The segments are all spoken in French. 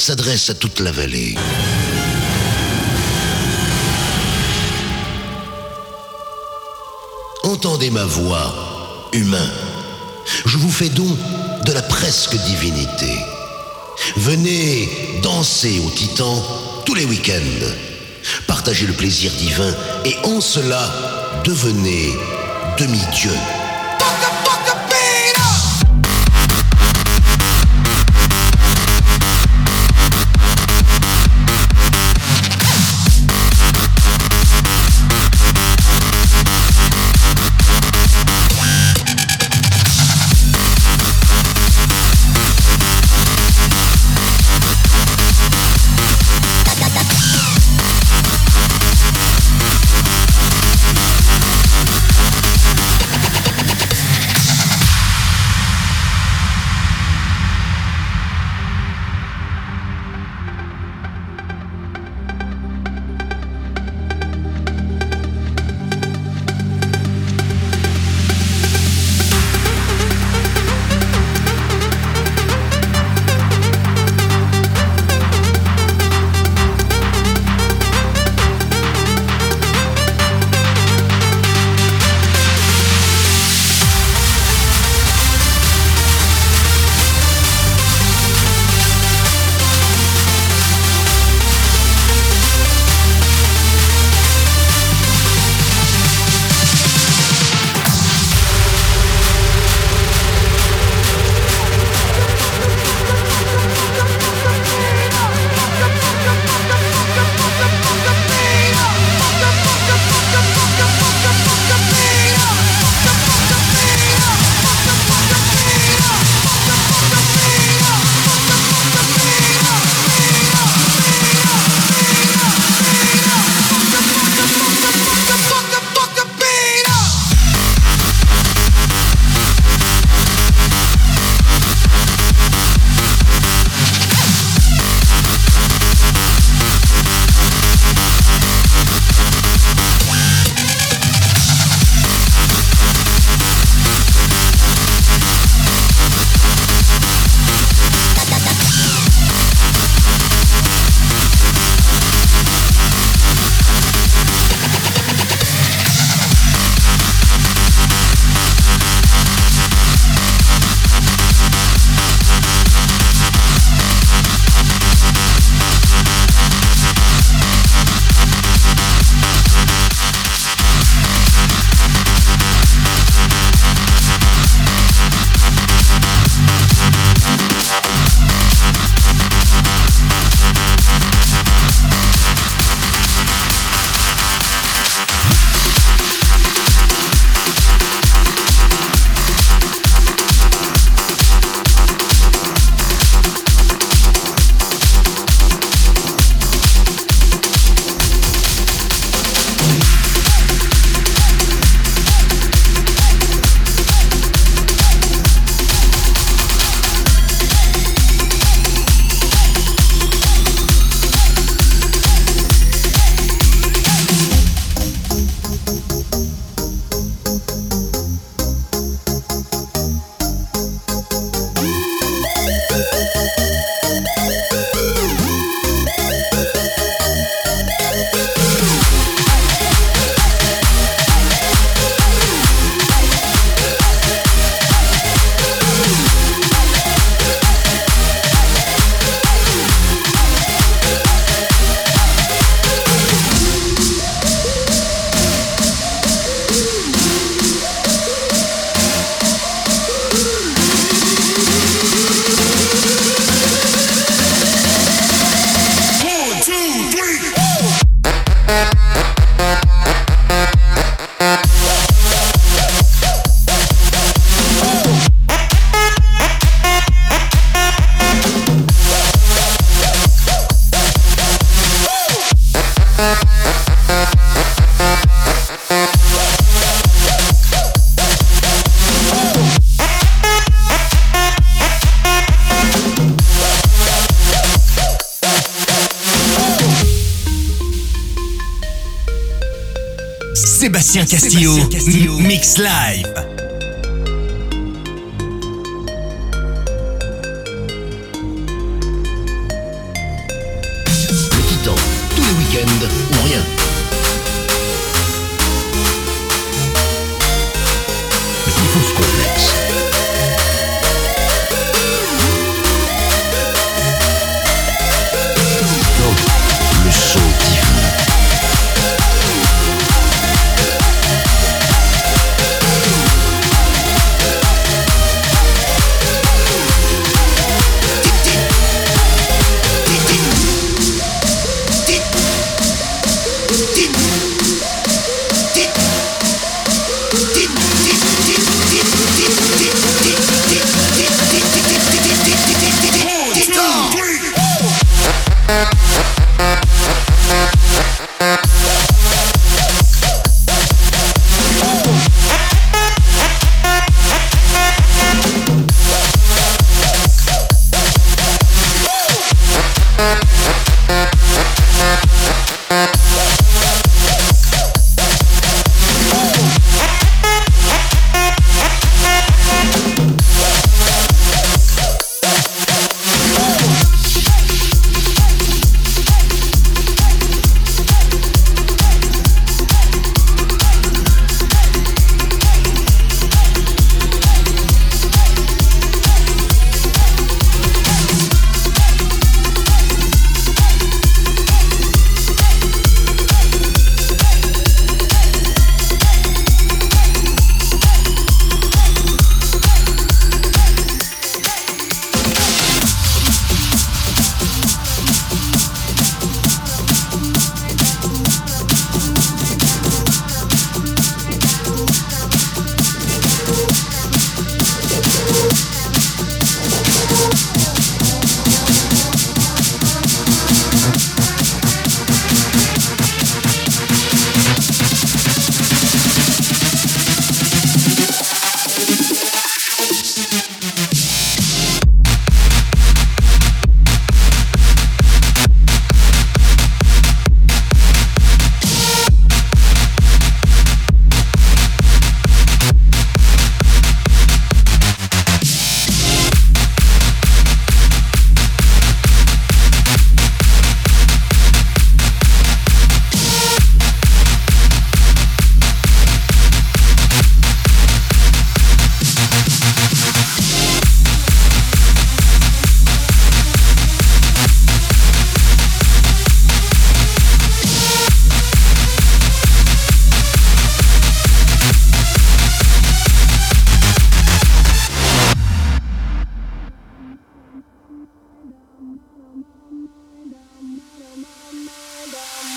s'adresse à toute la vallée. Entendez ma voix, humain. Je vous fais don de la presque divinité. Venez danser au Titan tous les week-ends. Partagez le plaisir divin et en cela, devenez demi-dieu. Live.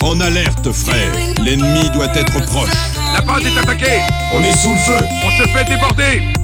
En alerte, frère. L'ennemi doit être proche. La base est attaquée. On est sous le feu. On se fait déborder.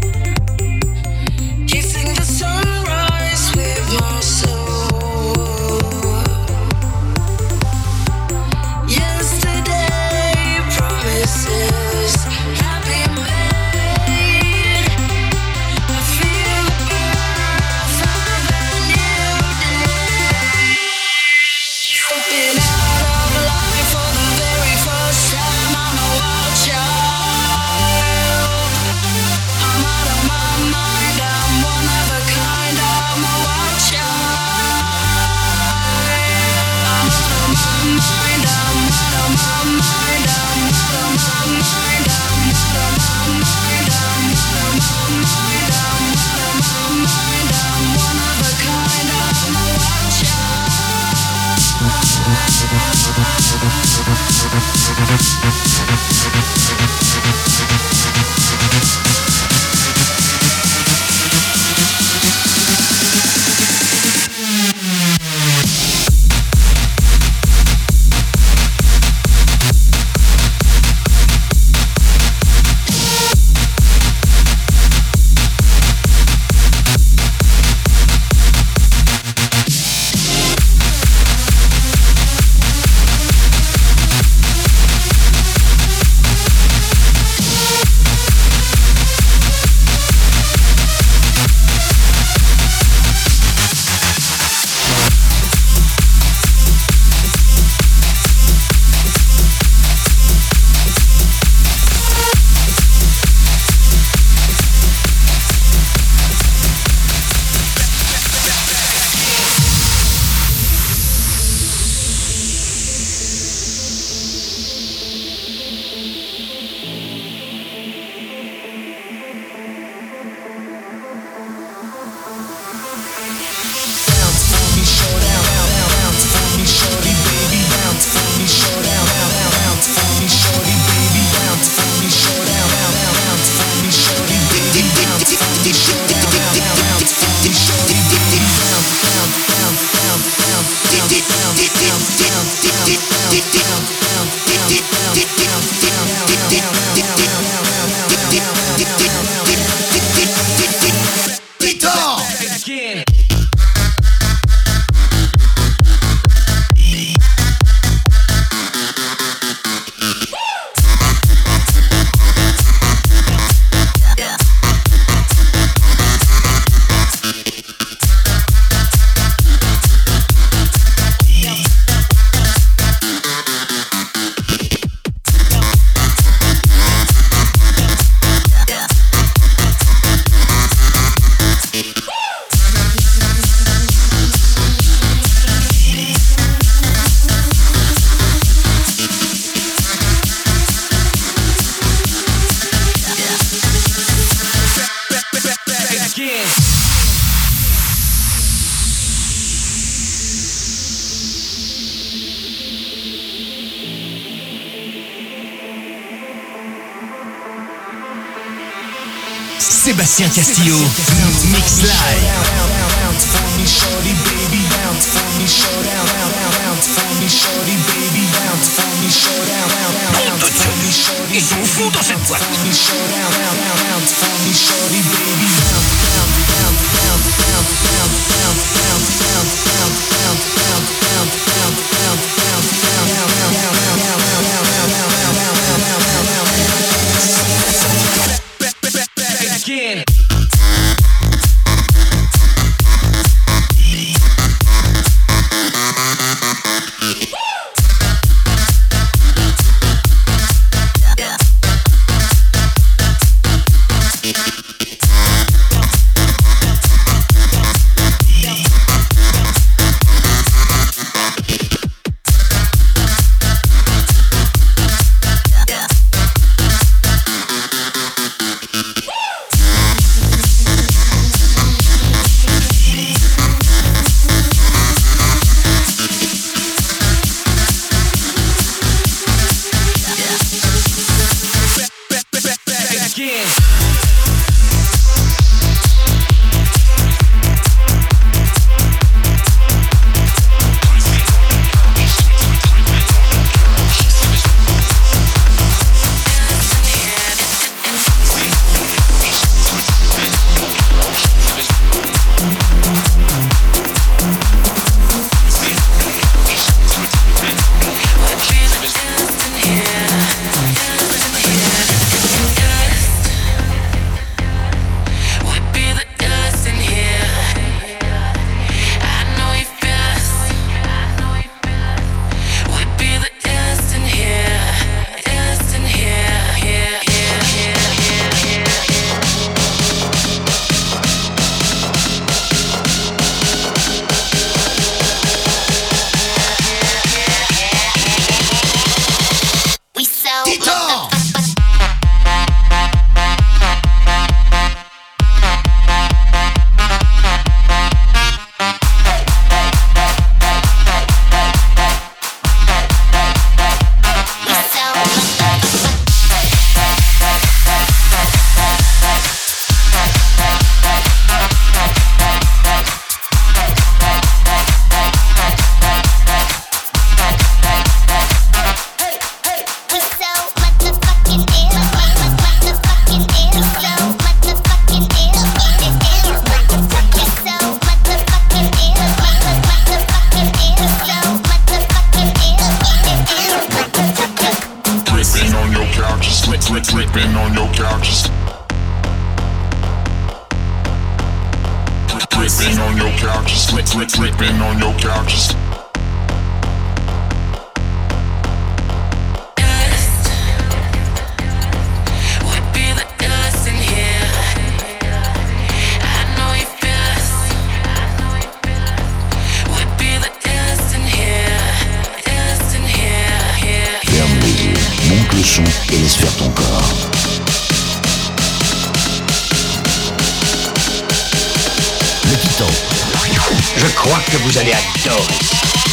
Que vous allez adorer.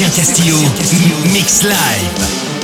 Sébastien Castillo, Mix Live.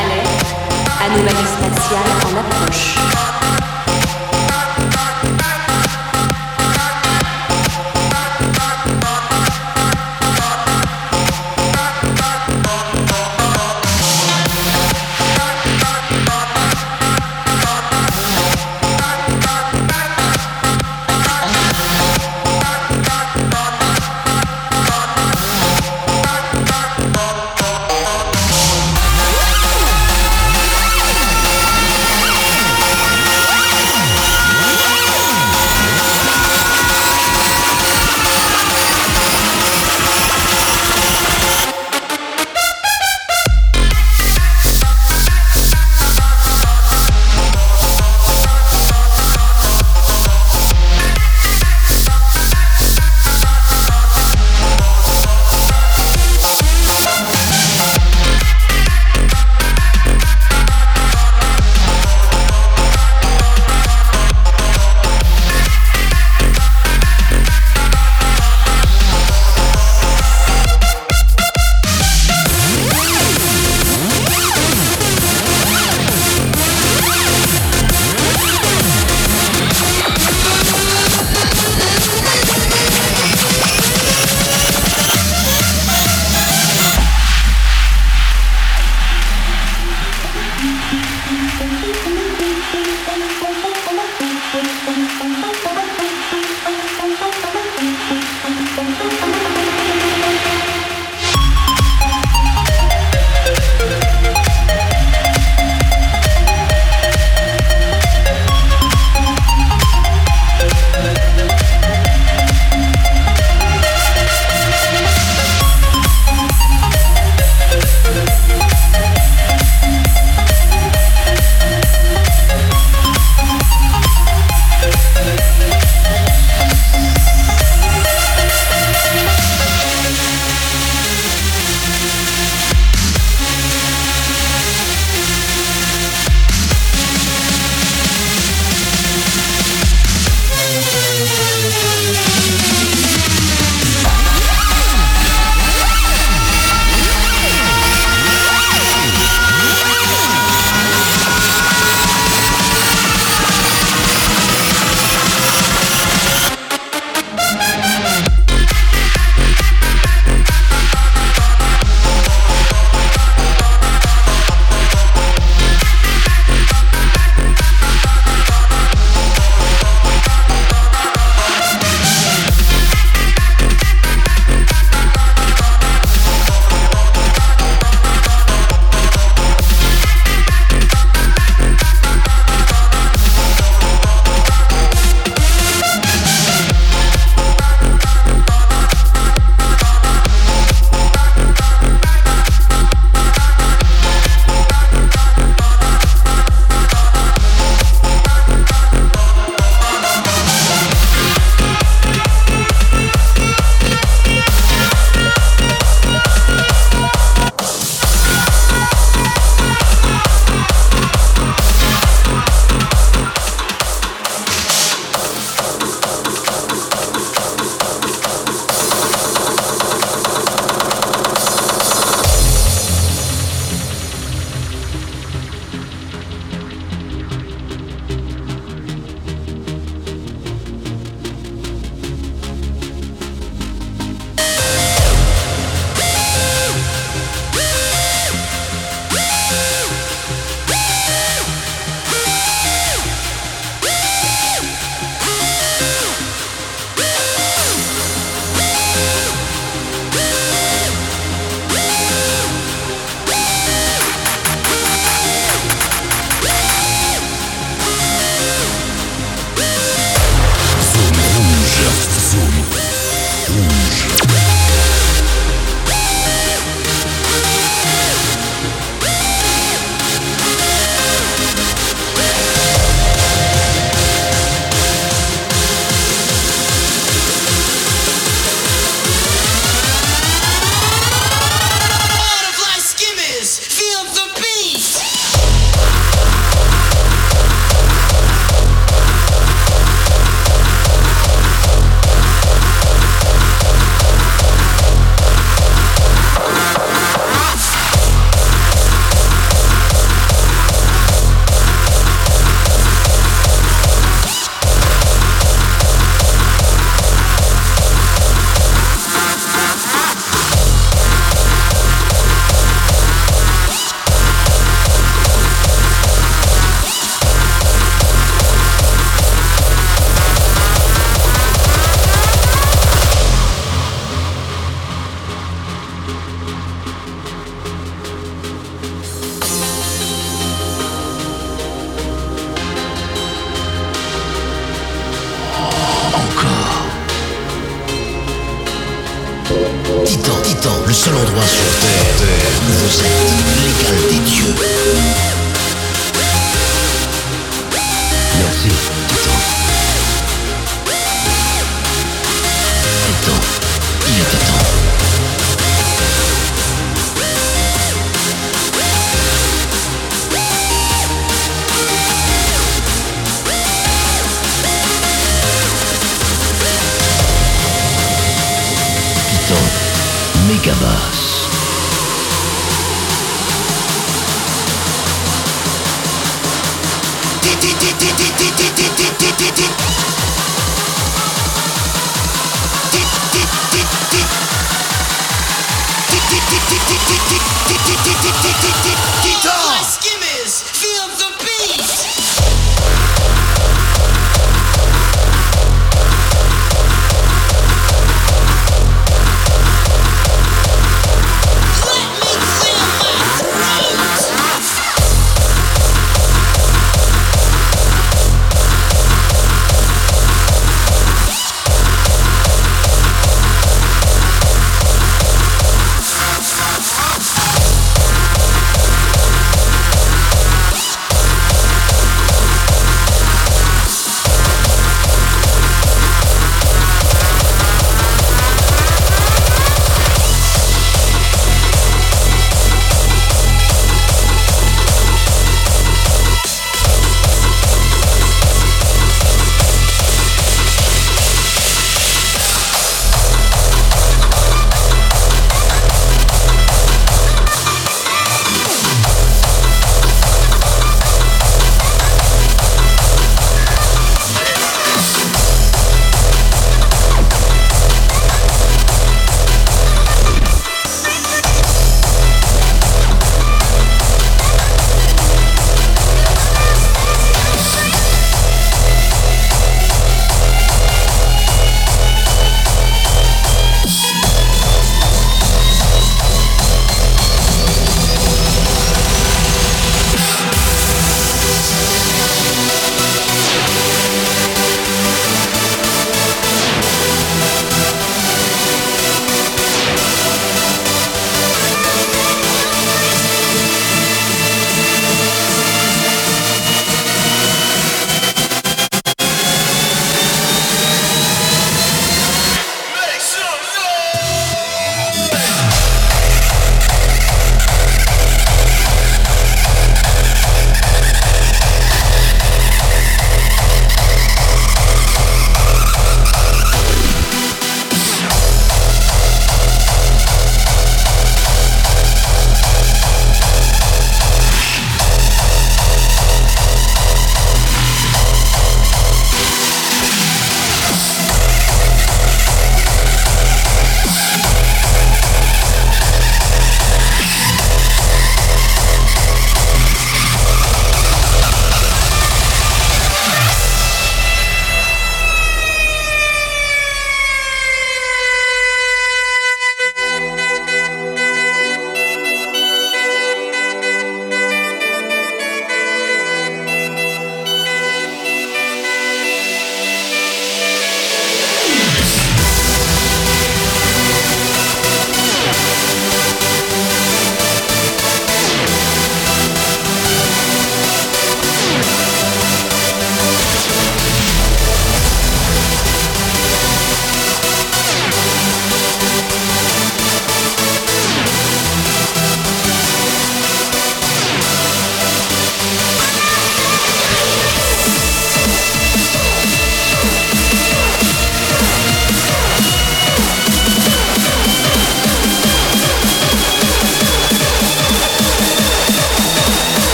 Alerte, anomalie spatiale en approche.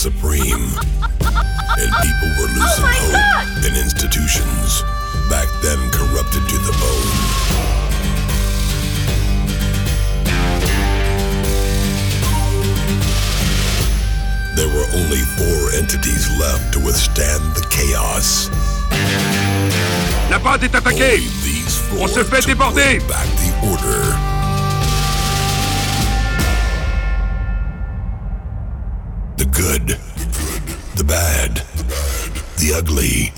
Supreme. and people were losing oh hope in institutions, back then corrupted to the bone. There were only four entities left to withstand the chaos. La bande est attaquée On se fait déborder Back the order. Good, the bad, the ugly.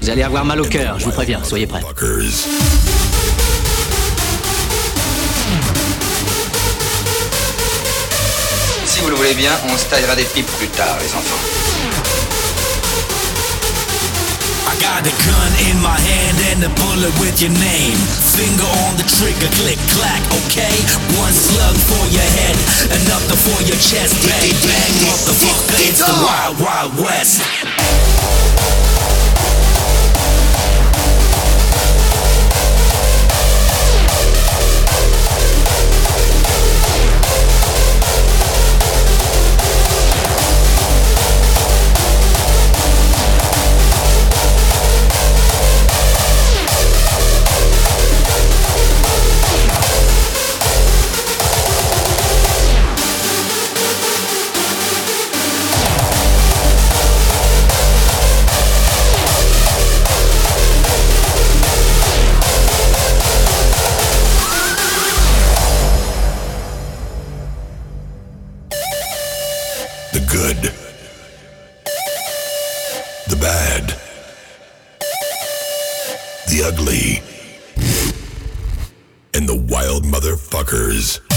Vous allez avoir mal au cœur, je vous préviens, soyez prêts. Si vous le voulez bien, on se taillera des pipes plus tard, les enfants. I got a gun in my hand and a bullet with your name. Finger on the trigger, click clack, okay? One slug for your head, another for your chest. Bang bang, motherfucker, it's the wild wild west. Good, the bad, the ugly, and the wild motherfuckers.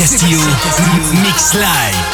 Castillo, Mix Live.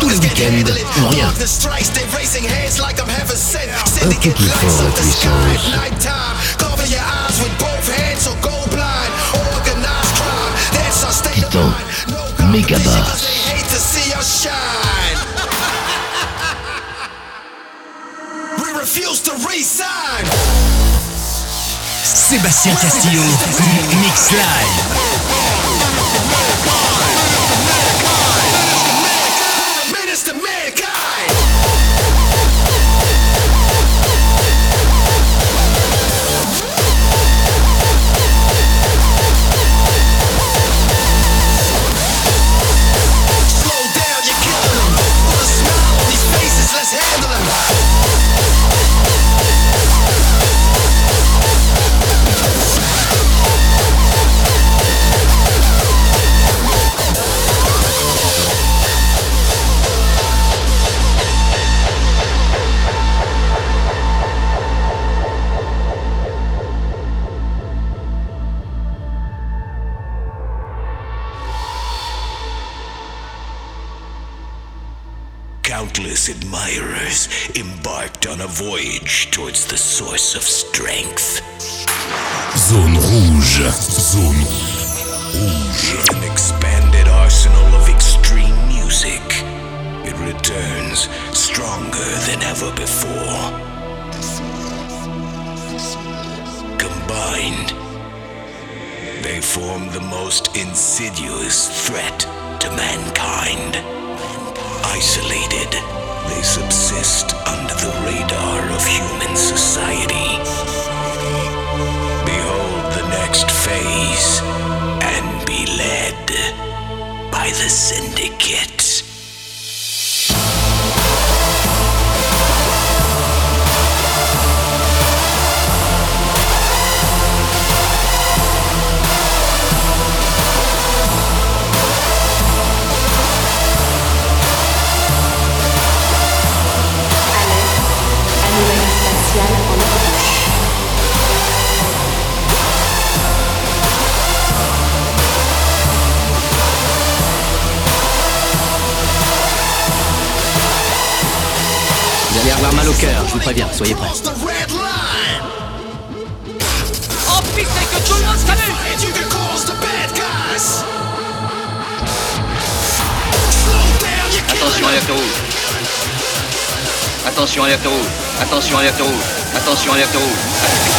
Tous les week-ends, ou rien. Un peu plus fort en puissance. Titan, to resign. Sébastien Castillo, Mix Live. handling. Au cœur, je vous préviens, soyez prêts. Oh putain que tout le monde s'amuse Attention alerte rouge. Attention alerte rouge. Attention alerte rouge. Attention alerte rouge.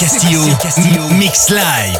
Sébastien Castillo, Mix Live.